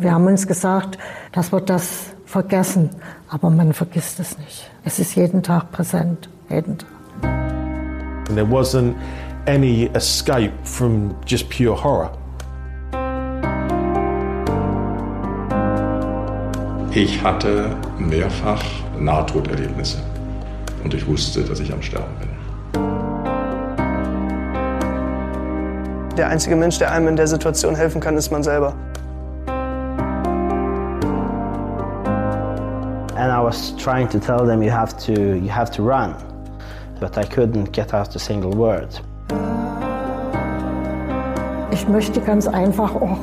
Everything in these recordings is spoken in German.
Wir haben uns gesagt, dass wir das vergessen, aber man vergisst es nicht. Es ist jeden Tag präsent, jeden Tag. And there wasn't any escape from just pure horror. Ich hatte mehrfach Nahtoderlebnisse und ich wusste, dass ich am Sterben bin. Der einzige Mensch, der einem in der Situation helfen kann, ist man selber. Was trying to tell them you have to you have to run, but I couldn't get out a single word. Ich möchte ganz einfach auch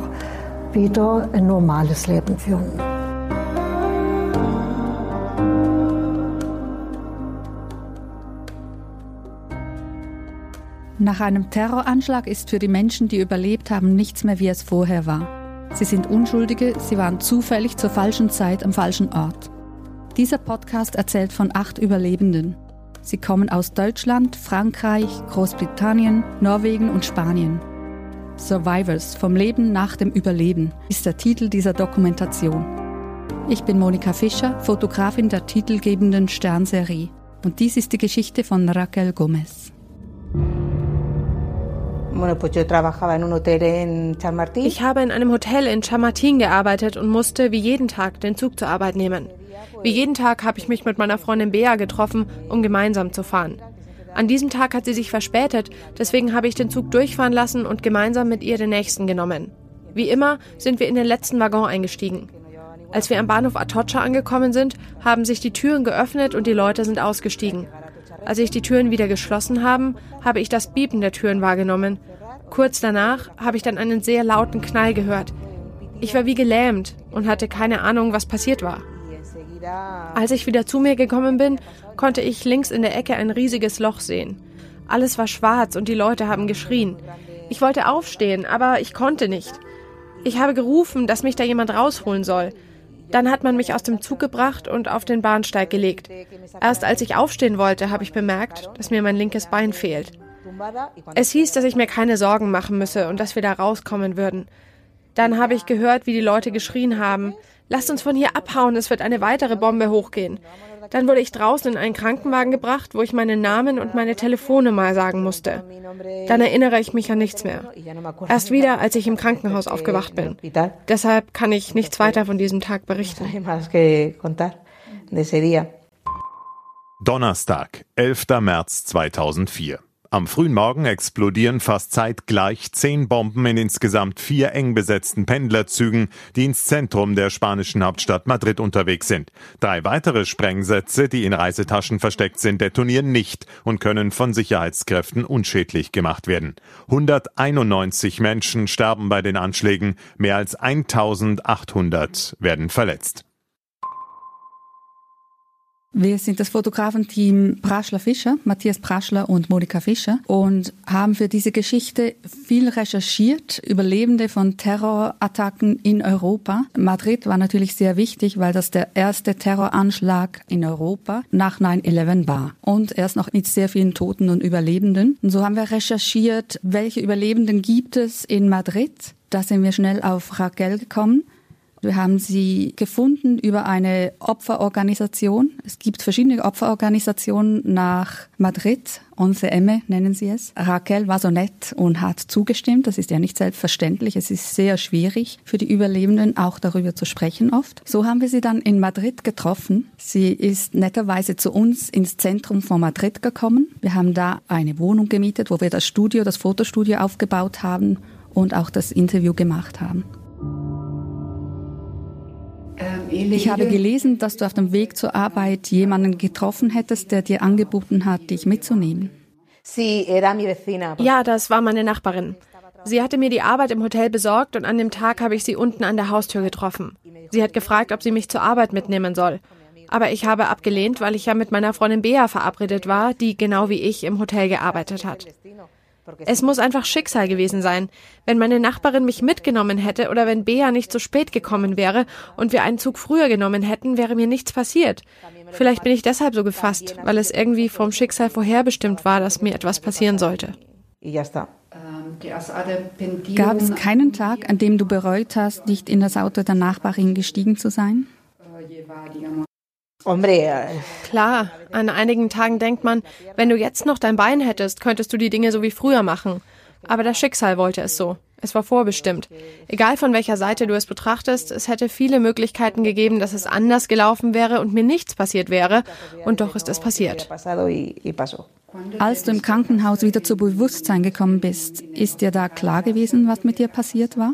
wieder ein normales Leben führen. Nach einem Terroranschlag ist für die Menschen, die überlebt haben, nichts mehr wie es vorher war. Sie sind Unschuldige, sie waren zufällig zur falschen Zeit am falschen Ort. Dieser Podcast erzählt von acht Überlebenden. Sie kommen aus Deutschland, Frankreich, Großbritannien, Norwegen und Spanien. Survivors vom Leben nach dem Überleben ist der Titel dieser Dokumentation. Ich bin Monika Fischer, Fotografin der titelgebenden Sternserie. Und dies ist die Geschichte von Raquel Gomez. Ich habe in einem Hotel in Chamartin gearbeitet und musste wie jeden Tag den Zug zur Arbeit nehmen. Wie jeden Tag habe ich mich mit meiner Freundin Bea getroffen, um gemeinsam zu fahren. An diesem Tag hat sie sich verspätet, deswegen habe ich den Zug durchfahren lassen und gemeinsam mit ihr den nächsten genommen. Wie immer sind wir in den letzten Waggon eingestiegen. Als wir am Bahnhof Atocha angekommen sind, haben sich die Türen geöffnet und die Leute sind ausgestiegen. Als sich die Türen wieder geschlossen haben, habe ich das Biepen der Türen wahrgenommen. Kurz danach habe ich dann einen sehr lauten Knall gehört. Ich war wie gelähmt und hatte keine Ahnung, was passiert war. Als ich wieder zu mir gekommen bin, konnte ich links in der Ecke ein riesiges Loch sehen. Alles war schwarz und die Leute haben geschrien. Ich wollte aufstehen, aber ich konnte nicht. Ich habe gerufen, dass mich da jemand rausholen soll. Dann hat man mich aus dem Zug gebracht und auf den Bahnsteig gelegt. Erst als ich aufstehen wollte, habe ich bemerkt, dass mir mein linkes Bein fehlt. Es hieß, dass ich mir keine Sorgen machen müsse und dass wir da rauskommen würden. Dann habe ich gehört, wie die Leute geschrien haben, lasst uns von hier abhauen, es wird eine weitere Bombe hochgehen. Dann wurde ich draußen in einen Krankenwagen gebracht, wo ich meinen Namen und meine Telefonnummer sagen musste. Dann erinnere ich mich an nichts mehr. Erst wieder, als ich im Krankenhaus aufgewacht bin. Deshalb kann ich nichts weiter von diesem Tag berichten. Donnerstag, 11. März 2004. Am frühen Morgen explodieren fast zeitgleich zehn Bomben in insgesamt vier eng besetzten Pendlerzügen, die ins Zentrum der spanischen Hauptstadt Madrid unterwegs sind. Drei weitere Sprengsätze, die in Reisetaschen versteckt sind, detonieren nicht und können von Sicherheitskräften unschädlich gemacht werden. 191 Menschen sterben bei den Anschlägen, mehr als 1800 werden verletzt. Wir sind das Fotografenteam Praschler Fischer, Matthias Praschler und Monika Fischer und haben für diese Geschichte viel recherchiert, Überlebende von Terrorattacken in Europa. Madrid war natürlich sehr wichtig, weil das der erste Terroranschlag in Europa nach 9-11 war und erst noch mit sehr vielen Toten und Überlebenden. Und so haben wir recherchiert, welche Überlebenden gibt es in Madrid. Da sind wir schnell auf Raquel gekommen. Wir haben sie gefunden über eine Opferorganisation. Es gibt verschiedene Opferorganisationen nach Madrid. Onze Emme nennen sie es. Raquel war so nett und hat zugestimmt. Das ist ja nicht selbstverständlich. Es ist sehr schwierig für die Überlebenden auch darüber zu sprechen oft. So haben wir sie dann in Madrid getroffen. Sie ist netterweise zu uns ins Zentrum von Madrid gekommen. Wir haben da eine Wohnung gemietet, wo wir das Studio, das Fotostudio aufgebaut haben und auch das Interview gemacht haben. Ich habe gelesen, dass du auf dem Weg zur Arbeit jemanden getroffen hättest, der dir angeboten hat, dich mitzunehmen. Ja, das war meine Nachbarin. Sie hatte mir die Arbeit im Hotel besorgt und an dem Tag habe ich sie unten an der Haustür getroffen. Sie hat gefragt, ob sie mich zur Arbeit mitnehmen soll. Aber ich habe abgelehnt, weil ich ja mit meiner Freundin Bea verabredet war, die genau wie ich im Hotel gearbeitet hat. Es muss einfach Schicksal gewesen sein. Wenn meine Nachbarin mich mitgenommen hätte oder wenn Bea nicht so spät gekommen wäre und wir einen Zug früher genommen hätten, wäre mir nichts passiert. Vielleicht bin ich deshalb so gefasst, weil es irgendwie vom Schicksal vorherbestimmt war, dass mir etwas passieren sollte. Gab es keinen Tag, an dem du bereut hast, nicht in das Auto der Nachbarin gestiegen zu sein? Klar, an einigen Tagen denkt man, wenn du jetzt noch dein Bein hättest, könntest du die Dinge so wie früher machen. Aber das Schicksal wollte es so. Es war vorbestimmt. Egal von welcher Seite du es betrachtest, es hätte viele Möglichkeiten gegeben, dass es anders gelaufen wäre und mir nichts passiert wäre. Und doch ist es passiert. Als du im Krankenhaus wieder zu Bewusstsein gekommen bist, ist dir da klar gewesen, was mit dir passiert war?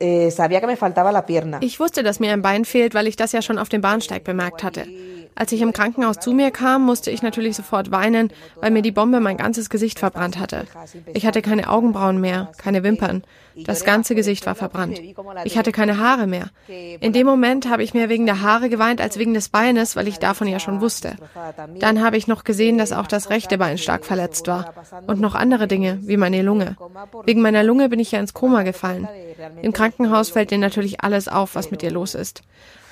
Eh, ich wusste, dass mir ein Bein fehlt, weil ich das ja schon auf dem Bahnsteig bemerkt hatte. Als ich im Krankenhaus zu mir kam, musste ich natürlich sofort weinen, weil mir die Bombe mein ganzes Gesicht verbrannt hatte. Ich hatte keine Augenbrauen mehr, keine Wimpern. Das ganze Gesicht war verbrannt. Ich hatte keine Haare mehr. In dem Moment habe ich mehr wegen der Haare geweint als wegen des Beines, weil ich davon ja schon wusste. Dann habe ich noch gesehen, dass auch das rechte Bein stark verletzt war. Und noch andere Dinge, wie meine Lunge. Wegen meiner Lunge bin ich ja ins Koma gefallen. Im Krankenhaus fällt dir natürlich alles auf, was mit dir los ist.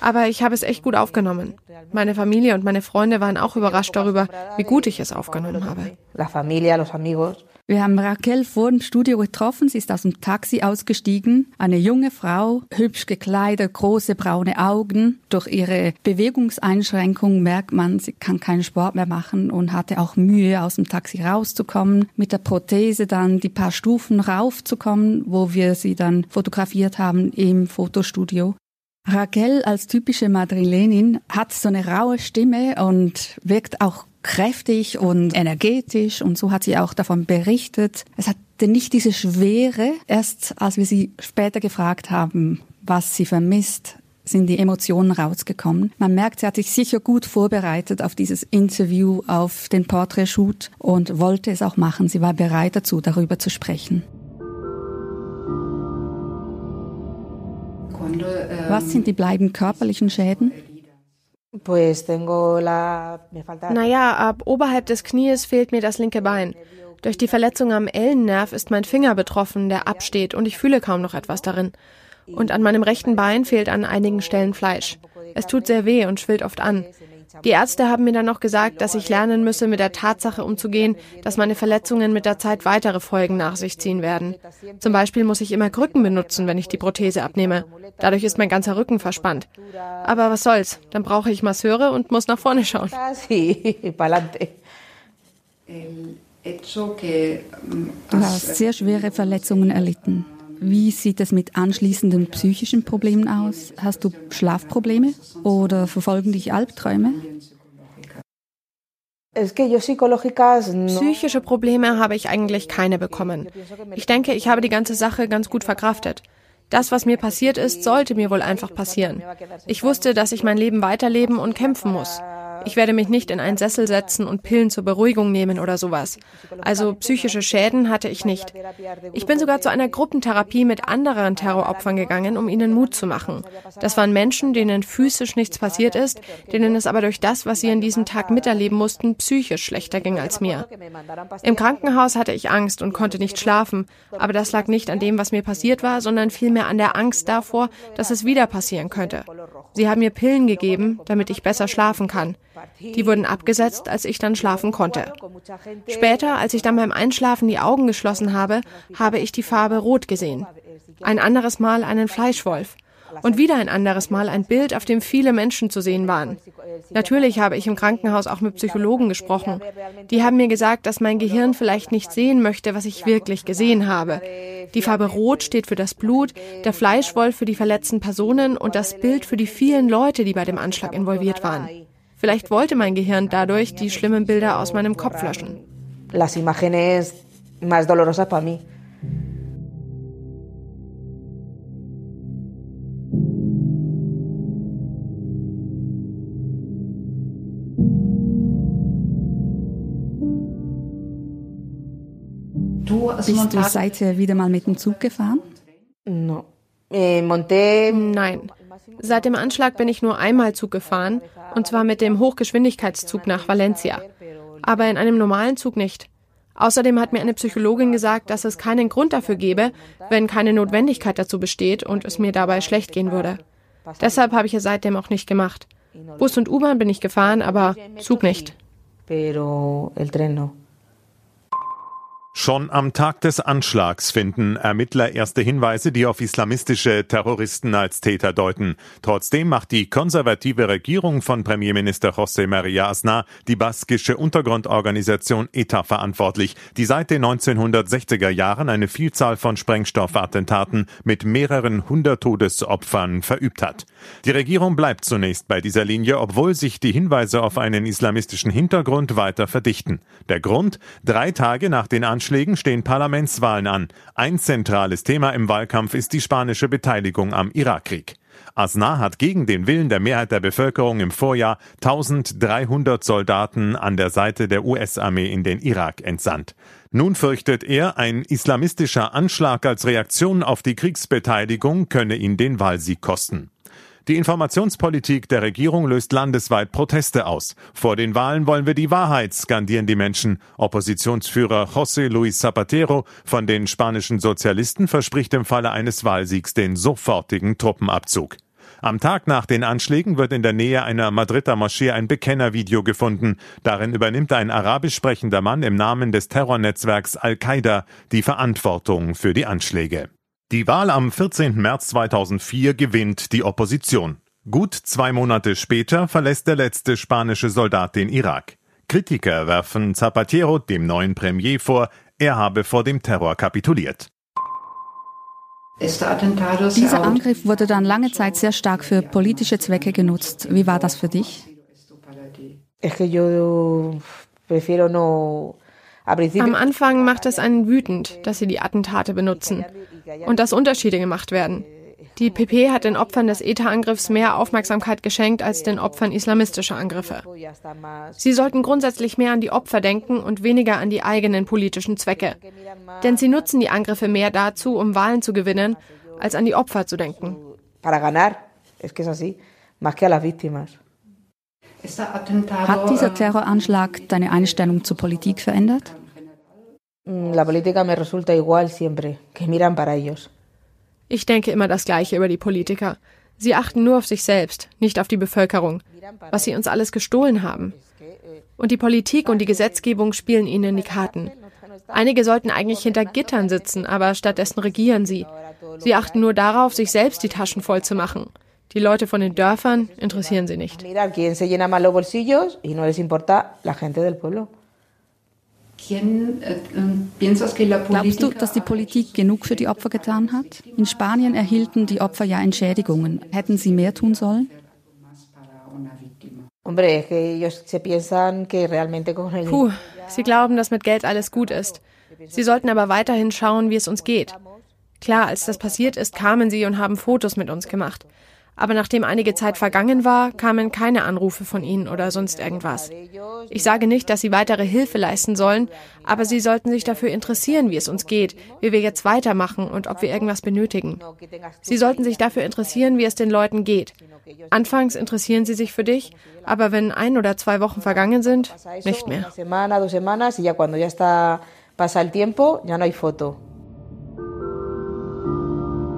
Aber ich habe es echt gut aufgenommen. Meine Familie und meine Freunde waren auch überrascht darüber, wie gut ich es aufgenommen habe. Wir haben Raquel vor dem Studio getroffen. Sie ist aus dem Taxi ausgestiegen. Eine junge Frau, hübsch gekleidet, große braune Augen. Durch ihre Bewegungseinschränkung merkt man, sie kann keinen Sport mehr machen und hatte auch Mühe, aus dem Taxi rauszukommen. Mit der Prothese dann die paar Stufen raufzukommen, wo wir sie dann fotografiert haben im Fotostudio. Raquel als typische Madrilenin hat so eine raue Stimme und wirkt auch kräftig und energetisch und so hat sie auch davon berichtet. Es hatte nicht diese Schwere. Erst als wir sie später gefragt haben, was sie vermisst, sind die Emotionen rausgekommen. Man merkt, sie hat sich sicher gut vorbereitet auf dieses Interview, auf den Porträtshoot und wollte es auch machen. Sie war bereit dazu, darüber zu sprechen. Was sind die bleibenden körperlichen Schäden? Naja, ab oberhalb des Knies fehlt mir das linke Bein. Durch die Verletzung am Ellennerv ist mein Finger betroffen, der absteht und ich fühle kaum noch etwas darin. Und an meinem rechten Bein fehlt an einigen Stellen Fleisch. Es tut sehr weh und schwillt oft an. Die Ärzte haben mir dann noch gesagt, dass ich lernen müsse, mit der Tatsache umzugehen, dass meine Verletzungen mit der Zeit weitere Folgen nach sich ziehen werden. Zum Beispiel muss ich immer Krücken benutzen, wenn ich die Prothese abnehme. Dadurch ist mein ganzer Rücken verspannt. Aber was soll's? Dann brauche ich Masseure und muss nach vorne schauen. Du hast sehr schwere Verletzungen erlitten. Wie sieht es mit anschließenden psychischen Problemen aus? Hast du Schlafprobleme oder verfolgen dich Albträume? Psychische Probleme habe ich eigentlich keine bekommen. Ich denke, ich habe die ganze Sache ganz gut verkraftet. Das, was mir passiert ist, sollte mir wohl einfach passieren. Ich wusste, dass ich mein Leben weiterleben und kämpfen muss. Ich werde mich nicht in einen Sessel setzen und Pillen zur Beruhigung nehmen oder sowas. Also psychische Schäden hatte ich nicht. Ich bin sogar zu einer Gruppentherapie mit anderen Terroropfern gegangen, um ihnen Mut zu machen. Das waren Menschen, denen physisch nichts passiert ist, denen es aber durch das, was sie an diesem Tag miterleben mussten, psychisch schlechter ging als mir. Im Krankenhaus hatte ich Angst und konnte nicht schlafen, aber das lag nicht an dem, was mir passiert war, sondern vielmehr an der Angst davor, dass es wieder passieren könnte. Sie haben mir Pillen gegeben, damit ich besser schlafen kann. Die wurden abgesetzt, als ich dann schlafen konnte. Später, als ich dann beim Einschlafen die Augen geschlossen habe, habe ich die Farbe rot gesehen. Ein anderes Mal einen Fleischwolf. Und wieder ein anderes Mal ein Bild, auf dem viele Menschen zu sehen waren. Natürlich habe ich im Krankenhaus auch mit Psychologen gesprochen. Die haben mir gesagt, dass mein Gehirn vielleicht nicht sehen möchte, was ich wirklich gesehen habe. Die Farbe Rot steht für das Blut, der Fleischwolf für die verletzten Personen und das Bild für die vielen Leute, die bei dem Anschlag involviert waren. Vielleicht wollte mein Gehirn dadurch die schlimmen Bilder aus meinem Kopf löschen. Las imágenes más dolorosas para mí. Bist du seither wieder mal mit dem Zug gefahren? No. Eh, Nein. Seit dem Anschlag bin ich nur einmal Zug gefahren, und zwar mit dem Hochgeschwindigkeitszug nach Valencia. Aber in einem normalen Zug nicht. Außerdem hat mir eine Psychologin gesagt, dass es keinen Grund dafür gäbe, wenn keine Notwendigkeit dazu besteht und es mir dabei schlecht gehen würde. Deshalb habe ich es seitdem auch nicht gemacht. Bus und U-Bahn bin ich gefahren, aber Zug nicht. Schon am Tag des Anschlags finden Ermittler erste Hinweise, die auf islamistische Terroristen als Täter deuten. Trotzdem macht die konservative Regierung von Premierminister José María Aznar die baskische Untergrundorganisation ETA verantwortlich, die seit den 1960er Jahren eine Vielzahl von Sprengstoffattentaten mit mehreren hundert Todesopfern verübt hat. Die Regierung bleibt zunächst bei dieser Linie, obwohl sich die Hinweise auf einen islamistischen Hintergrund weiter verdichten. Der Grund? Drei Tage nach den Anschlägen Anschlägen stehen Parlamentswahlen an. Ein zentrales Thema im Wahlkampf ist die spanische Beteiligung am Irakkrieg. Aznar hat gegen den Willen der Mehrheit der Bevölkerung im Vorjahr 1300 Soldaten an der Seite der US-Armee in den Irak entsandt. Nun fürchtet er, ein islamistischer Anschlag als Reaktion auf die Kriegsbeteiligung könne ihn den Wahlsieg kosten. Die Informationspolitik der Regierung löst landesweit Proteste aus. Vor den Wahlen wollen wir die Wahrheit, skandieren die Menschen. Oppositionsführer José Luis Zapatero von den spanischen Sozialisten verspricht im Falle eines Wahlsiegs den sofortigen Truppenabzug. Am Tag nach den Anschlägen wird in der Nähe einer Madrider Moschee ein Bekennervideo gefunden. Darin übernimmt ein arabisch sprechender Mann im Namen des Terrornetzwerks Al-Qaida die Verantwortung für die Anschläge. Die Wahl am 14. März 2004 gewinnt die Opposition. Gut zwei Monate später verlässt der letzte spanische Soldat den Irak. Kritiker werfen Zapatero, dem neuen Premier, vor, er habe vor dem Terror kapituliert. Dieser Angriff wurde dann lange Zeit sehr stark für politische Zwecke genutzt. Wie war das für dich? Am Anfang macht es einen wütend, dass sie die Attentate benutzen und dass Unterschiede gemacht werden. Die PP hat den Opfern des ETA-Angriffs mehr Aufmerksamkeit geschenkt als den Opfern islamistischer Angriffe. Sie sollten grundsätzlich mehr an die Opfer denken und weniger an die eigenen politischen Zwecke. Denn sie nutzen die Angriffe mehr dazu, um Wahlen zu gewinnen, als an die Opfer zu denken. Hat dieser Terroranschlag deine Einstellung zur Politik verändert? Mm, la política me resulta igual siempre, que miran para ellos. Ich denke immer das Gleiche über die Politiker. Sie achten nur auf sich selbst, nicht auf die Bevölkerung, was sie uns alles gestohlen haben. Und die Politik und die Gesetzgebung spielen ihnen die Karten. Einige sollten eigentlich hinter Gittern sitzen, aber stattdessen regieren sie. Sie achten nur darauf, sich selbst die Taschen voll zu machen. Die Leute von den Dörfern interessieren sie nicht. Eh, Glaubst du, dass die Politik genug für die Opfer getan hat? In Spanien erhielten die Opfer ja Entschädigungen. Hätten sie mehr tun sollen? Puh, sie glauben, dass mit Geld alles gut ist. Sie sollten aber weiterhin schauen, wie es uns geht. Klar, als das passiert ist, kamen sie und haben Fotos mit uns gemacht. Aber nachdem einige Zeit vergangen war, kamen keine Anrufe von ihnen oder sonst irgendwas. Ich sage nicht, dass sie weitere Hilfe leisten sollen, aber sie sollten sich dafür interessieren, wie es uns geht, wie wir jetzt weitermachen und ob wir irgendwas benötigen. Sie sollten sich dafür interessieren, wie es den Leuten geht. Anfangs interessieren sie sich für dich, aber wenn ein oder zwei Wochen vergangen sind, nicht mehr.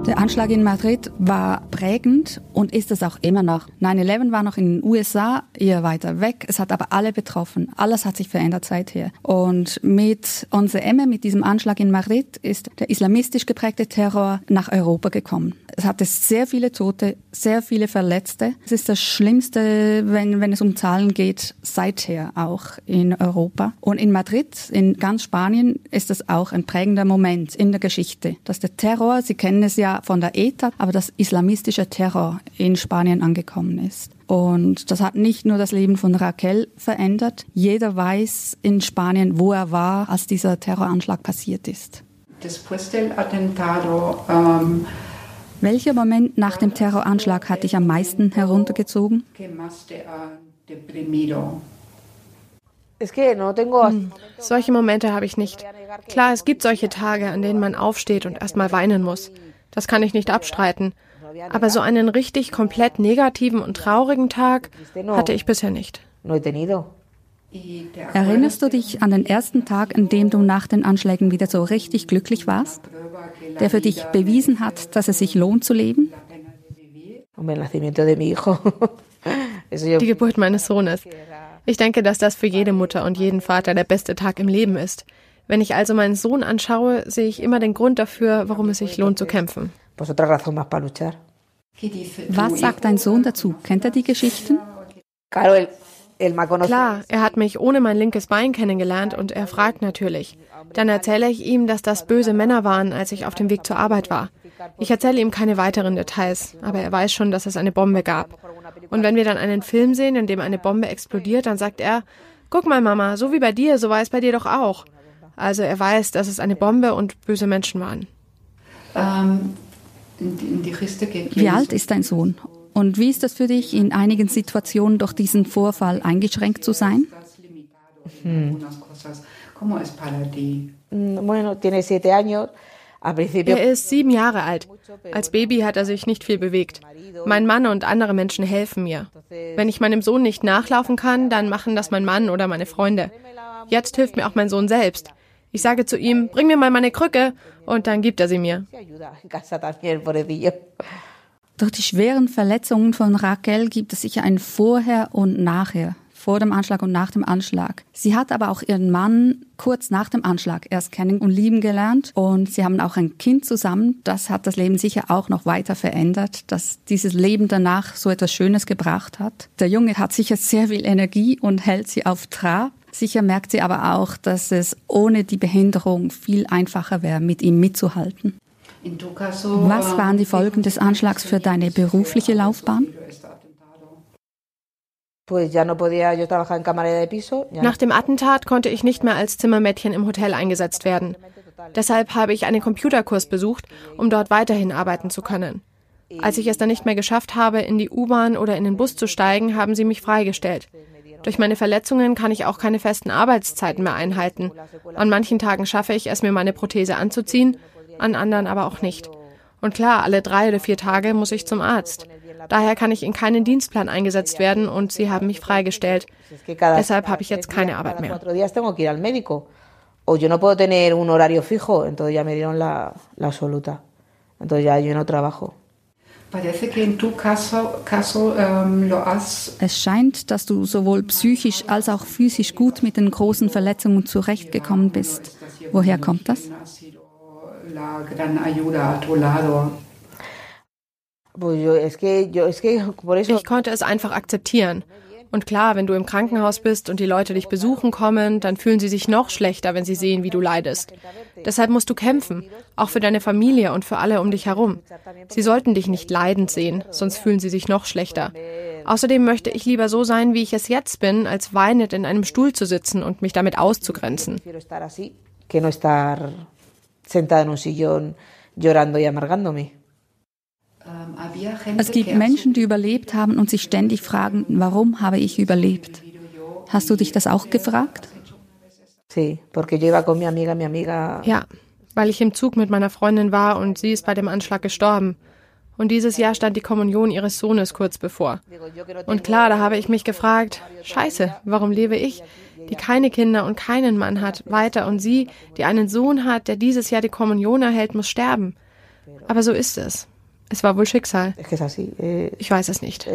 Der Anschlag in Madrid war prägend und ist es auch immer noch. 9-11 war noch in den USA, eher weiter weg. Es hat aber alle betroffen. Alles hat sich verändert seither. Und mit 11M, mit diesem Anschlag in Madrid, ist der islamistisch geprägte Terror nach Europa gekommen. Es hatte sehr viele Tote, sehr viele Verletzte. Es ist das Schlimmste, wenn, wenn es um Zahlen geht, seither auch in Europa. Und in Madrid, in ganz Spanien, ist das auch ein prägender Moment in der Geschichte, dass der Terror, Sie kennen es ja von der ETA, aber das islamistische Terror in Spanien angekommen ist. Und das hat nicht nur das Leben von Raquel verändert. Jeder weiß in Spanien, wo er war, als dieser Terroranschlag passiert ist. Después del atentado, welcher Moment nach dem Terroranschlag hat dich am meisten heruntergezogen? Hm, solche Momente habe ich nicht. Klar, es gibt solche Tage, an denen man aufsteht und erstmal weinen muss. Das kann ich nicht abstreiten. Aber so einen richtig komplett negativen und traurigen Tag hatte ich bisher nicht. Erinnerst du dich an den erstenAg, an dem du nach den Anschlägen wieder so richtig glücklich warst? der für dich bewiesen hat, dass es sich lohnt zu leben? Die Geburt meines Sohnes. Ich denke, dass das für jede Mutter und jeden Vater der beste Tag im Leben ist. Wenn ich also meinen Sohn anschaue, sehe ich immer den Grund dafür, warum es sich lohnt zu kämpfen. Was sagt dein Sohn dazu? Kennt er die Geschichten? Klar, er hat mich ohne mein linkes Bein kennengelernt und er fragt natürlich. Dann erzähle ich ihm, dass das böse Männer waren, als ich auf dem Weg zur Arbeit war. Ich erzähle ihm keine weiteren Details, aber er weiß schon, dass es eine Bombe gab. Und wenn wir dann einen Film sehen, in dem eine Bombe explodiert, dann sagt er, guck mal Mama, so wie bei dir, so war es bei dir doch auch. Also er weiß, dass es eine Bombe und böse Menschen waren. Wie alt ist dein Sohn? Und wie ist das für dich, in einigen Situationen durch diesen Vorfall eingeschränkt zu sein? Mm. Al principio, Er ist sieben Jahre alt. Als Baby hat er sich nicht viel bewegt. Mein Mann und andere Menschen helfen mir. Wenn ich meinem Sohn nicht nachlaufen kann, dann machen das mein Mann oder meine Freunde. Jetzt hilft mir auch mein Sohn selbst. Ich sage zu ihm, bring mir mal meine Krücke und dann gibt er sie mir. Durch die schweren Verletzungen von Raquel gibt es sicher ein Vorher und Nachher. Vor dem Anschlag und nach dem Anschlag. Sie hat aber auch ihren Mann kurz nach dem Anschlag erst kennen und lieben gelernt. Und sie haben auch ein Kind zusammen. Das hat das Leben sicher auch noch weiter verändert, dass dieses Leben danach so etwas Schönes gebracht hat. Der Junge hat sicher sehr viel Energie und hält sie auf Trab. Sicher merkt sie aber auch, dass es ohne die Behinderung viel einfacher wäre, mit ihm mitzuhalten. Was waren die Folgen des Anschlags für deine berufliche Laufbahn? Nach dem Attentat konnte ich nicht mehr als Zimmermädchen im Hotel eingesetzt werden. Deshalb habe ich einen Computerkurs besucht, um dort weiterhin arbeiten zu können. Als ich es dann nicht mehr geschafft habe, in die U-Bahn oder in den Bus zu steigen, haben sie mich freigestellt. Durch meine Verletzungen kann ich auch keine festen Arbeitszeiten mehr einhalten. An manchen Tagen schaffe ich es, mir meine Prothese anzuziehen, an anderen aber auch nicht. Und klar, alle drei oder vier Tage muss ich zum Arzt. Daher kann ich in keinen Dienstplan eingesetzt werden und sie haben mich freigestellt. Deshalb habe ich jetzt keine Arbeit mehr. Entonces ya yo no trabajo. Es scheint, dass du sowohl psychisch als auch physisch gut mit den großen Verletzungen zurechtgekommen bist. Woher kommt das? Ich konnte es einfach akzeptieren. Und klar, wenn du im Krankenhaus bist und die Leute dich besuchen kommen, dann fühlen sie sich noch schlechter, wenn sie sehen, wie du leidest. Deshalb musst du kämpfen, auch für deine Familie und für alle um dich herum. Sie sollten dich nicht leidend sehen, sonst fühlen sie sich noch schlechter. Außerdem möchte ich lieber so sein, wie ich es jetzt bin, als weinend in einem Stuhl zu sitzen und mich damit auszugrenzen. Sentada en un sillón llorando y amargándome. Ähm, Es gibt Menschen, die überlebt haben und sich ständig fragen, warum habe ich überlebt? Hast du dich das auch gefragt? Ja, weil ich im Zug mit meiner Freundin war und sie ist bei dem Anschlag gestorben. Und dieses Jahr stand die Kommunion ihres Sohnes kurz bevor. Und klar, da habe ich mich gefragt, scheiße, warum lebe ich, die keine Kinder und keinen Mann hat, weiter und sie, die einen Sohn hat, der dieses Jahr die Kommunion erhält, muss sterben. Aber so ist es. Es war wohl Schicksal. Eh, Ich weiß es nicht.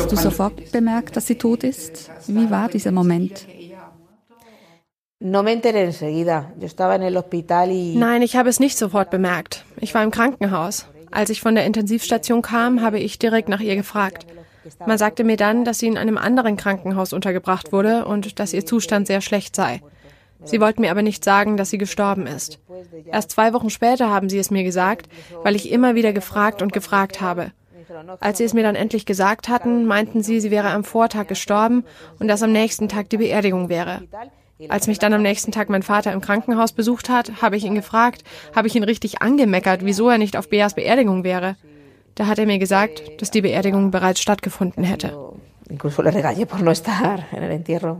Hast du sofort bemerkt, dass sie tot ist? Wie war dieser Moment? Nein, ich habe es nicht sofort bemerkt. Ich war im Krankenhaus. Als ich von der Intensivstation kam, habe ich direkt nach ihr gefragt. Man sagte mir dann, dass sie in einem anderen Krankenhaus untergebracht wurde und dass ihr Zustand sehr schlecht sei. Sie wollten mir aber nicht sagen, dass sie gestorben ist. Erst zwei Wochen später haben sie es mir gesagt, weil ich immer wieder gefragt und gefragt habe. Als sie es mir dann endlich gesagt hatten, meinten sie, sie wäre am Vortag gestorben und dass am nächsten Tag die Beerdigung wäre. Als mich dann am nächsten Tag mein Vater im Krankenhaus besucht hat, habe ich ihn gefragt, habe ich ihn richtig angemeckert, wieso er nicht auf Beas Beerdigung wäre. Da hat er mir gesagt, dass die Beerdigung bereits stattgefunden hätte. Incluso le regañé por no estar en el entierro.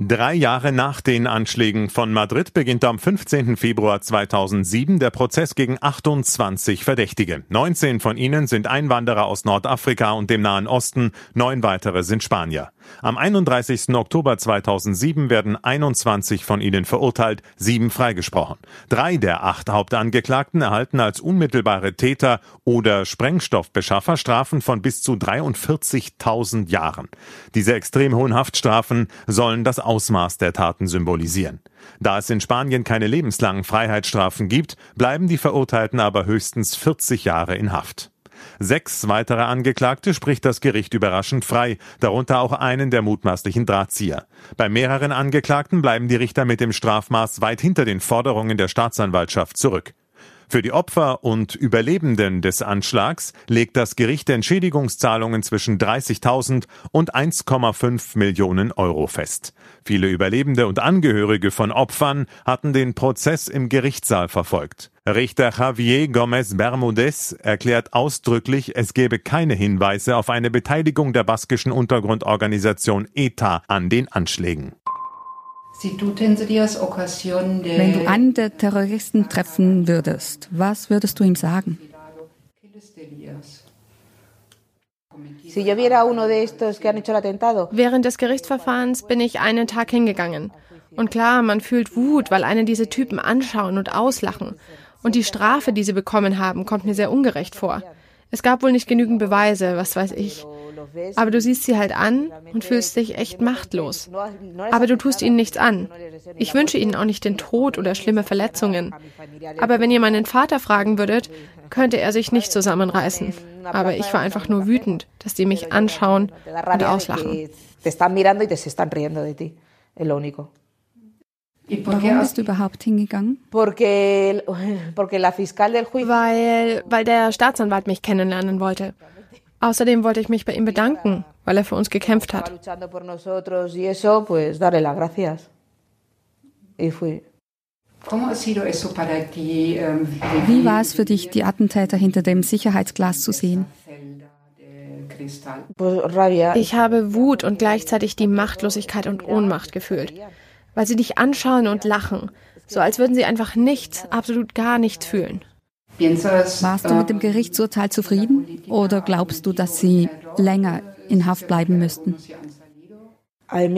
Drei Jahre nach den Anschlägen von Madrid beginnt am 15. Februar 2007 der Prozess gegen 28 Verdächtige. 19 von ihnen sind Einwanderer aus Nordafrika und dem Nahen Osten, neun weitere sind Spanier. Am 31. Oktober 2007 werden 21 von ihnen verurteilt, sieben freigesprochen. Drei der acht Hauptangeklagten erhalten als unmittelbare Täter oder Sprengstoffbeschaffer Strafen von bis zu 43.000 Jahren. Diese extrem hohen Haftstrafen sollen das Ausmaß der Taten symbolisieren. Da es in Spanien keine lebenslangen Freiheitsstrafen gibt, bleiben die Verurteilten aber höchstens 40 Jahre in Haft. Sechs weitere Angeklagte spricht das Gericht überraschend frei, darunter auch einen der mutmaßlichen Drahtzieher. Bei mehreren Angeklagten bleiben die Richter mit dem Strafmaß weit hinter den Forderungen der Staatsanwaltschaft zurück. Für die Opfer und Überlebenden des Anschlags legt das Gericht Entschädigungszahlungen zwischen 30.000 und 1,5 Millionen Euro fest. Viele Überlebende und Angehörige von Opfern hatten den Prozess im Gerichtssaal verfolgt. Richter Javier Gomez Bermudez erklärt ausdrücklich, es gebe keine Hinweise auf eine Beteiligung der baskischen Untergrundorganisation ETA an den Anschlägen. Wenn du einen der Terroristen treffen würdest, was würdest du ihm sagen? Während des Gerichtsverfahrens bin ich einen Tag hingegangen. Und klar, man fühlt Wut, weil einen diese Typen anschauen und auslachen. Und die Strafe, die sie bekommen haben, kommt mir sehr ungerecht vor. Es gab wohl nicht genügend Beweise, was weiß ich. Aber du siehst sie halt an und fühlst dich echt machtlos. Aber du tust ihnen nichts an. Ich wünsche ihnen auch nicht den Tod oder schlimme Verletzungen. Aber wenn ihr meinen Vater fragen würdet, könnte er sich nicht zusammenreißen. Aber ich war einfach nur wütend, dass die mich anschauen und auslachen. Warum bist du überhaupt hingegangen? Weil, weil der Staatsanwalt mich kennenlernen wollte. Außerdem wollte ich mich bei ihm bedanken, weil er für uns gekämpft hat. Wie war es für dich, die Attentäter hinter dem Sicherheitsglas zu sehen? Ich habe Wut und gleichzeitig die Machtlosigkeit und Ohnmacht gefühlt, weil sie dich anschauen und lachen, so als würden sie einfach nichts, absolut gar nichts fühlen. Warst du mit dem Gerichtsurteil zufrieden oder glaubst du, dass sie länger in Haft bleiben müssten? Als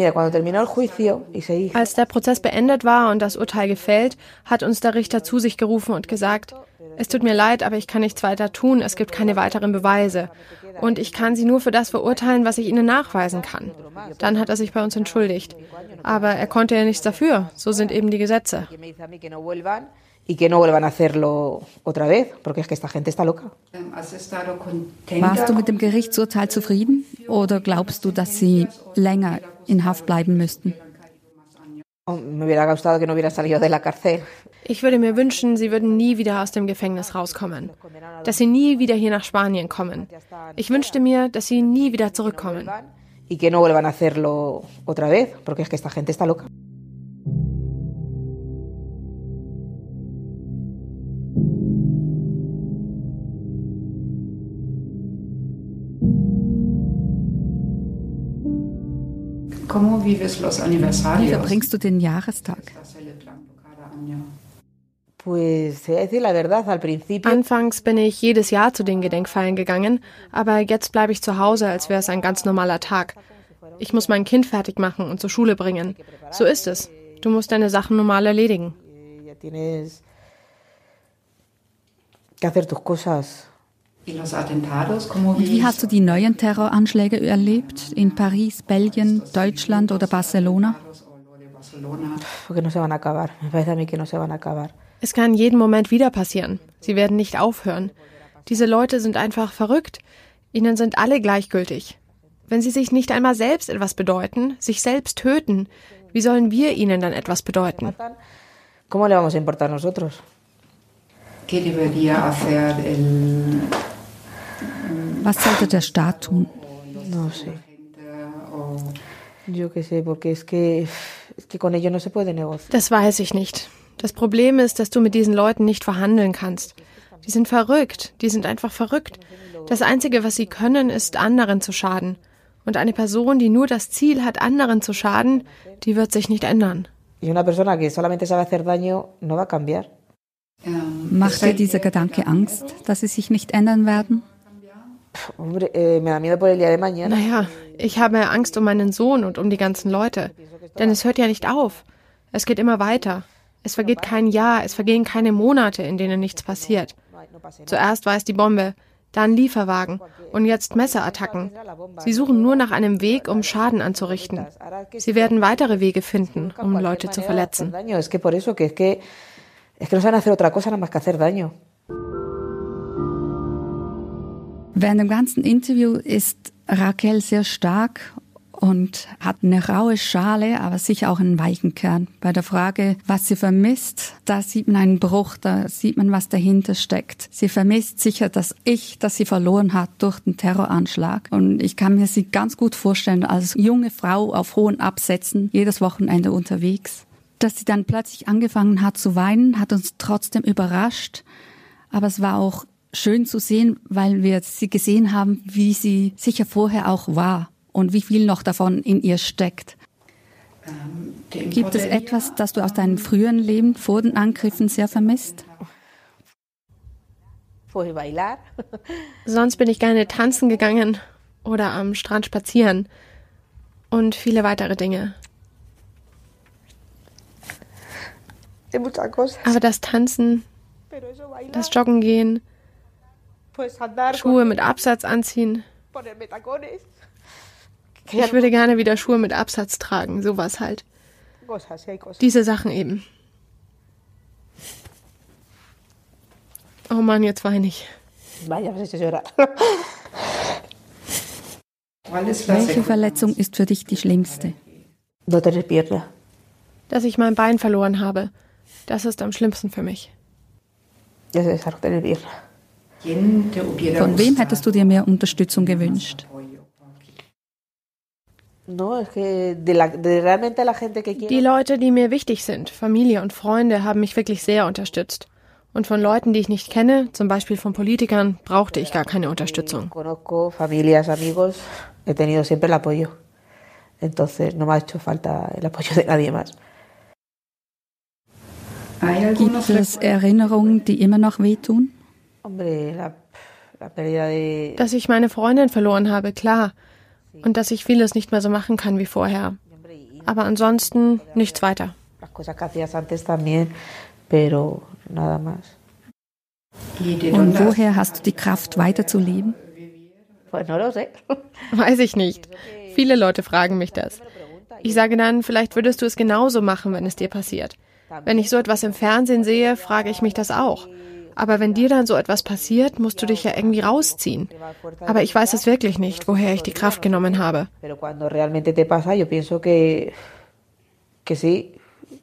der Prozess beendet war und das Urteil gefällt, hat uns der Richter zu sich gerufen und gesagt, es tut mir leid, aber ich kann nichts weiter tun, es gibt keine weiteren Beweise. Und ich kann Sie nur für das verurteilen, was ich Ihnen nachweisen kann. Dann hat er sich bei uns entschuldigt. Aber er konnte ja nichts dafür, so sind eben die Gesetze y que no vuelvan a hacerlo otra vez, porque es que esta gente está loca. Warst du mit dem Gerichtsurteil zufrieden oder glaubst du, dass sie länger in Haft bleiben müssten? Oh, me hubiera gustado que no hubiera salido de la cárcel. Ich würde mir wünschen, sie würden nie wieder aus dem Gefängnis rauskommen, dass sie nie wieder hier nach Spanien kommen. Ich wünschte mir, dass sie nie wieder zurückkommen. Y que no vuelvan a hacerlo otra vez, porque es que esta gente está loca. Wie verbringst du den Jahrestag? Anfangs bin ich jedes Jahr zu den Gedenkfeiern gegangen, aber jetzt bleibe ich zu Hause, als wäre es ein ganz normaler Tag. Ich muss mein Kind fertig machen und zur Schule bringen. So ist es. Du musst deine Sachen normal erledigen. Que hacer tus cosas wie hast du die neuen Terroranschläge erlebt? In Paris, Belgien, Deutschland oder Barcelona? Es kann jeden Moment wieder passieren. Sie werden nicht aufhören. Diese Leute sind einfach verrückt. Ihnen sind alle gleichgültig. Wenn sie sich nicht einmal selbst etwas bedeuten, sich selbst töten, wie sollen wir ihnen dann etwas bedeuten? ¿Cómo le vamos a importar nosotros? ¿Qué debería hacer el was sollte der Staat tun? No sé. Yo qué sé, porque es que, es que con ellos no se puede negociar. Das weiß ich nicht. Das Problem ist, dass du mit diesen Leuten nicht verhandeln kannst. Die sind verrückt. Die sind einfach verrückt. Das Einzige, was sie können, ist, anderen zu schaden. Und eine Person, die nur das Ziel hat, anderen zu schaden, die wird sich nicht ändern. Macht dir dieser Gedanke Angst, dass sie sich nicht ändern werden? Eh, naja, Ich habe Angst um meinen Sohn und um die ganzen Leute. Denn es hört ja nicht auf. Es geht immer weiter. Es vergeht kein Jahr, es vergehen keine Monate, in denen nichts passiert. Zuerst war es die Bombe, dann Lieferwagen und jetzt Messerattacken. Sie suchen nur nach einem Weg, um Schaden anzurichten. Sie werden weitere Wege finden, um Leute zu verletzen. Während dem ganzen Interview ist Raquel sehr stark und hat eine raue Schale, aber sicher auch einen weichen Kern. Bei der Frage, was sie vermisst, da sieht man einen Bruch, da sieht man, was dahinter steckt. Sie vermisst sicher das Ich, das sie verloren hat durch den Terroranschlag. Und ich kann mir sie ganz gut vorstellen, als junge Frau auf hohen Absätzen, jedes Wochenende unterwegs. Dass sie dann plötzlich angefangen hat zu weinen, hat uns trotzdem überrascht. Aber es war auch schön zu sehen, weil wir sie gesehen haben, wie sie sicher vorher auch war und wie viel noch davon in ihr steckt. Gibt es etwas, das du aus deinem früheren Leben vor den Angriffen sehr vermisst? Sonst bin ich gerne tanzen gegangen oder am Strand spazieren und viele weitere Dinge. Aber das Tanzen, das Joggen gehen, Schuhe mit Absatz anziehen, ich würde gerne wieder Schuhe mit Absatz tragen, sowas halt. Diese Sachen eben. Oh Mann, jetzt weine ich. Welche Verletzung ist für dich die schlimmste? Dass ich mein Bein verloren habe. Das ist am schlimmsten für mich. Von wem hättest du dir mehr Unterstützung gewünscht? Die Leute, die mir wichtig sind, Familie und Freunde, haben mich wirklich sehr unterstützt. Und von Leuten, die ich nicht kenne, zum Beispiel von Politikern, brauchte ich gar keine Unterstützung. Gibt es Erinnerungen, die immer noch wehtun? Dass ich meine Freundin verloren habe, klar und dass ich vieles nicht mehr so machen kann wie vorher. Aber ansonsten nichts weiter. Und woher hast du die Kraft, weiterzuleben? Weiß ich nicht. Viele Leute fragen mich das. Ich sage dann, vielleicht würdest du es genauso machen, wenn es dir passiert. Wenn ich so etwas im Fernsehen sehe, frage ich mich das auch. Aber wenn dir dann so etwas passiert, musst du dich ja irgendwie rausziehen. Aber ich weiß es wirklich nicht, woher ich die Kraft genommen habe.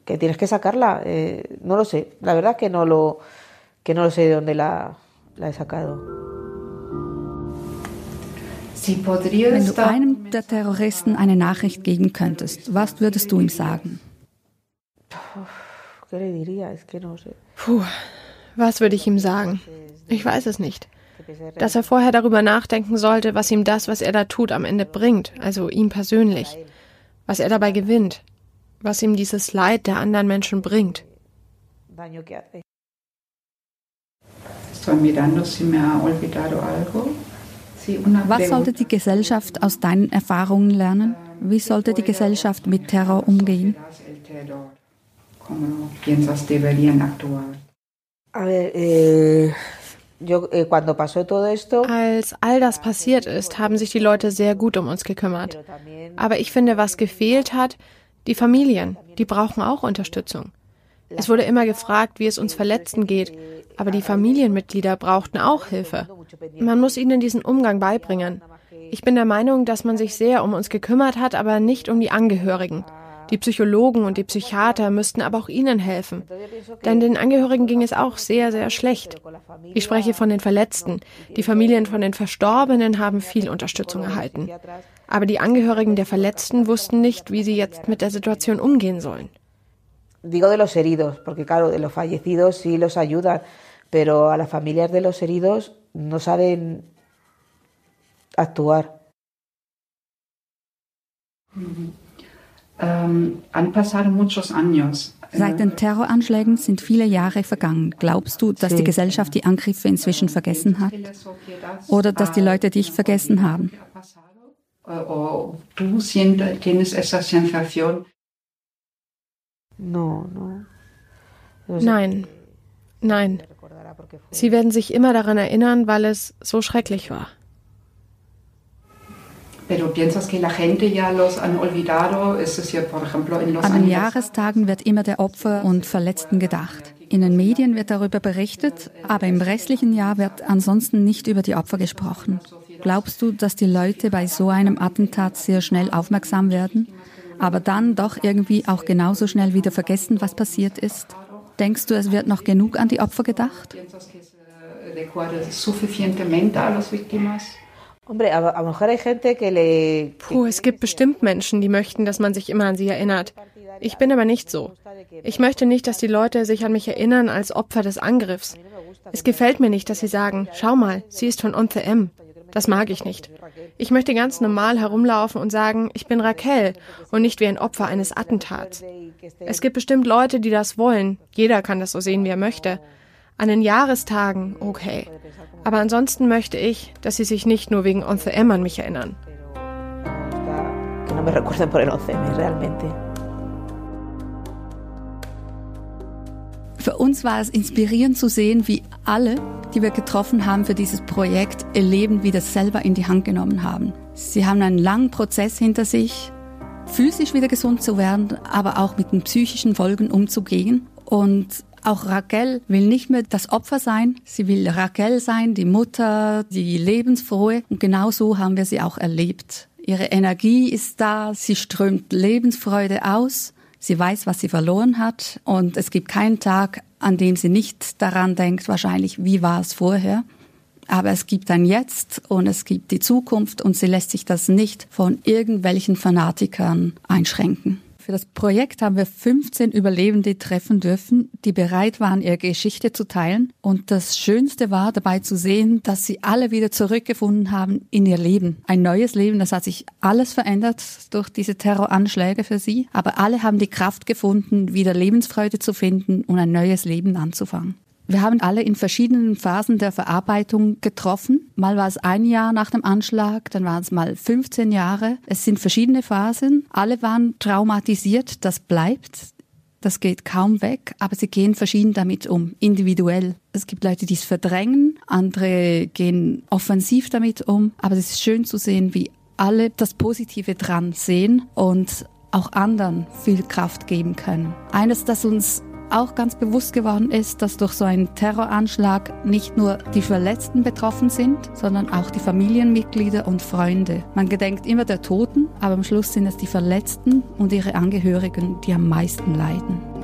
que tienes que sacarla. Eh, no lo sé. La verdad que no lo, que no lo sé de dónde la, la he sacado. Wenn du einem der Terroristen eine Nachricht geben könntest, was würdest du ihm sagen? Puh, was würde ich ihm sagen? Ich weiß es nicht. Dass er vorher darüber nachdenken sollte, was ihm das, was er da tut, am Ende bringt, also ihm persönlich. Was er dabei gewinnt. Was ihm dieses Leid der anderen Menschen bringt. Was sollte die Gesellschaft aus deinen Erfahrungen lernen? Wie sollte die Gesellschaft mit Terror umgehen? Eh, eh, Als all das passiert ist, haben sich die Leute sehr gut um uns gekümmert. Aber ich finde, was gefehlt hat, die Familien, die brauchen auch Unterstützung. Es wurde immer gefragt, wie es uns Verletzten geht, aber die Familienmitglieder brauchten auch Hilfe. Man muss ihnen diesen Umgang beibringen. Ich bin der Meinung, dass man sich sehr um uns gekümmert hat, aber nicht um die Angehörigen. Die Psychologen und die Psychiater müssten aber auch ihnen helfen. Denn den Angehörigen ging es auch sehr, sehr schlecht. Ich spreche von den Verletzten. Die Familien von den Verstorbenen haben viel Unterstützung erhalten. Aber die Angehörigen der Verletzten wussten nicht, wie sie jetzt mit der Situation umgehen sollen. Digo de los heridos, porque claro, de los fallecidos sí los ayudan, pero a las familias de los heridos no saben actuar. Mhm. Ähm, Seit den Terroranschlägen sind viele Jahre vergangen. Glaubst du, dass die Gesellschaft die Angriffe inzwischen vergessen hat? Oder dass die Leute dich vergessen haben? Nein, nein. Sie werden sich immer daran erinnern, weil es so schrecklich war. Pero piensas que la gente ya los han olvidado. Es ja, por ejemplo, in Los An den. Jahrestagen wird immer der Opfer und Verletzten gedacht. In den Medien wird darüber berichtet, aber im restlichen Jahr wird ansonsten nicht über die Opfer gesprochen. Glaubst du, dass die Leute bei so einem Attentat sehr schnell aufmerksam werden, aber dann doch irgendwie auch genauso schnell wieder vergessen, was passiert ist? Denkst du, es wird noch genug an die Opfer gedacht? Puh, es gibt bestimmt Menschen, die möchten, dass man sich immer an sie erinnert. Ich bin aber nicht so. Ich möchte nicht, dass die Leute sich an mich erinnern als Opfer des Angriffs. Es gefällt mir nicht, dass sie sagen, schau mal, sie ist von On the M. Das mag ich nicht. Ich möchte ganz normal herumlaufen und sagen, ich bin Raquel und nicht wie ein Opfer eines Attentats. Es gibt bestimmt Leute, die das wollen. Jeder kann das so sehen, wie er möchte. An den Jahrestagen, okay. Aber ansonsten möchte ich, dass sie sich nicht nur wegen On the M an mich erinnern. 11M. Für uns war es inspirierend zu sehen, wie alle, die wir getroffen haben für dieses Projekt, ihr Leben wieder selber in die Hand genommen haben. Sie haben einen langen Prozess hinter sich, physisch wieder gesund zu werden, aber auch mit den psychischen Folgen umzugehen. Und auch Raquel will nicht mehr das Opfer sein, sie will Raquel sein, die Mutter, die lebensfrohe. Und genau so haben wir sie auch erlebt. Ihre Energie ist da, sie strömt Lebensfreude aus. Sie weiß, was sie verloren hat und es gibt keinen Tag, an dem sie nicht daran denkt, wahrscheinlich, wie war es vorher. Aber es gibt ein Jetzt und es gibt die Zukunft und sie lässt sich das nicht von irgendwelchen Fanatikern einschränken. Für das Projekt haben wir 15 Überlebende treffen dürfen, die bereit waren, ihre Geschichte zu teilen. Und das Schönste war dabei zu sehen, dass sie alle wieder zurückgefunden haben in ihr Leben. Ein neues Leben, das hat sich alles verändert durch diese Terroranschläge für sie. Aber alle haben die Kraft gefunden, wieder Lebensfreude zu finden und ein neues Leben anzufangen. Wir haben alle in verschiedenen Phasen der Verarbeitung getroffen. Mal war es ein Jahr nach dem Anschlag, dann waren es mal 15 Jahre. Es sind verschiedene Phasen. Alle waren traumatisiert, das bleibt. Das geht kaum weg, aber sie gehen verschieden damit um, individuell. Es gibt Leute, die es verdrängen, andere gehen offensiv damit um. Aber es ist schön zu sehen, wie alle das Positive dran sehen und auch anderen viel Kraft geben können. Eines, das uns auch ganz bewusst geworden ist, dass durch so einen Terroranschlag nicht nur die Verletzten betroffen sind, sondern auch die Familienmitglieder und Freunde. Man gedenkt immer der Toten, aber am Schluss sind es die Verletzten und ihre Angehörigen, die am meisten leiden.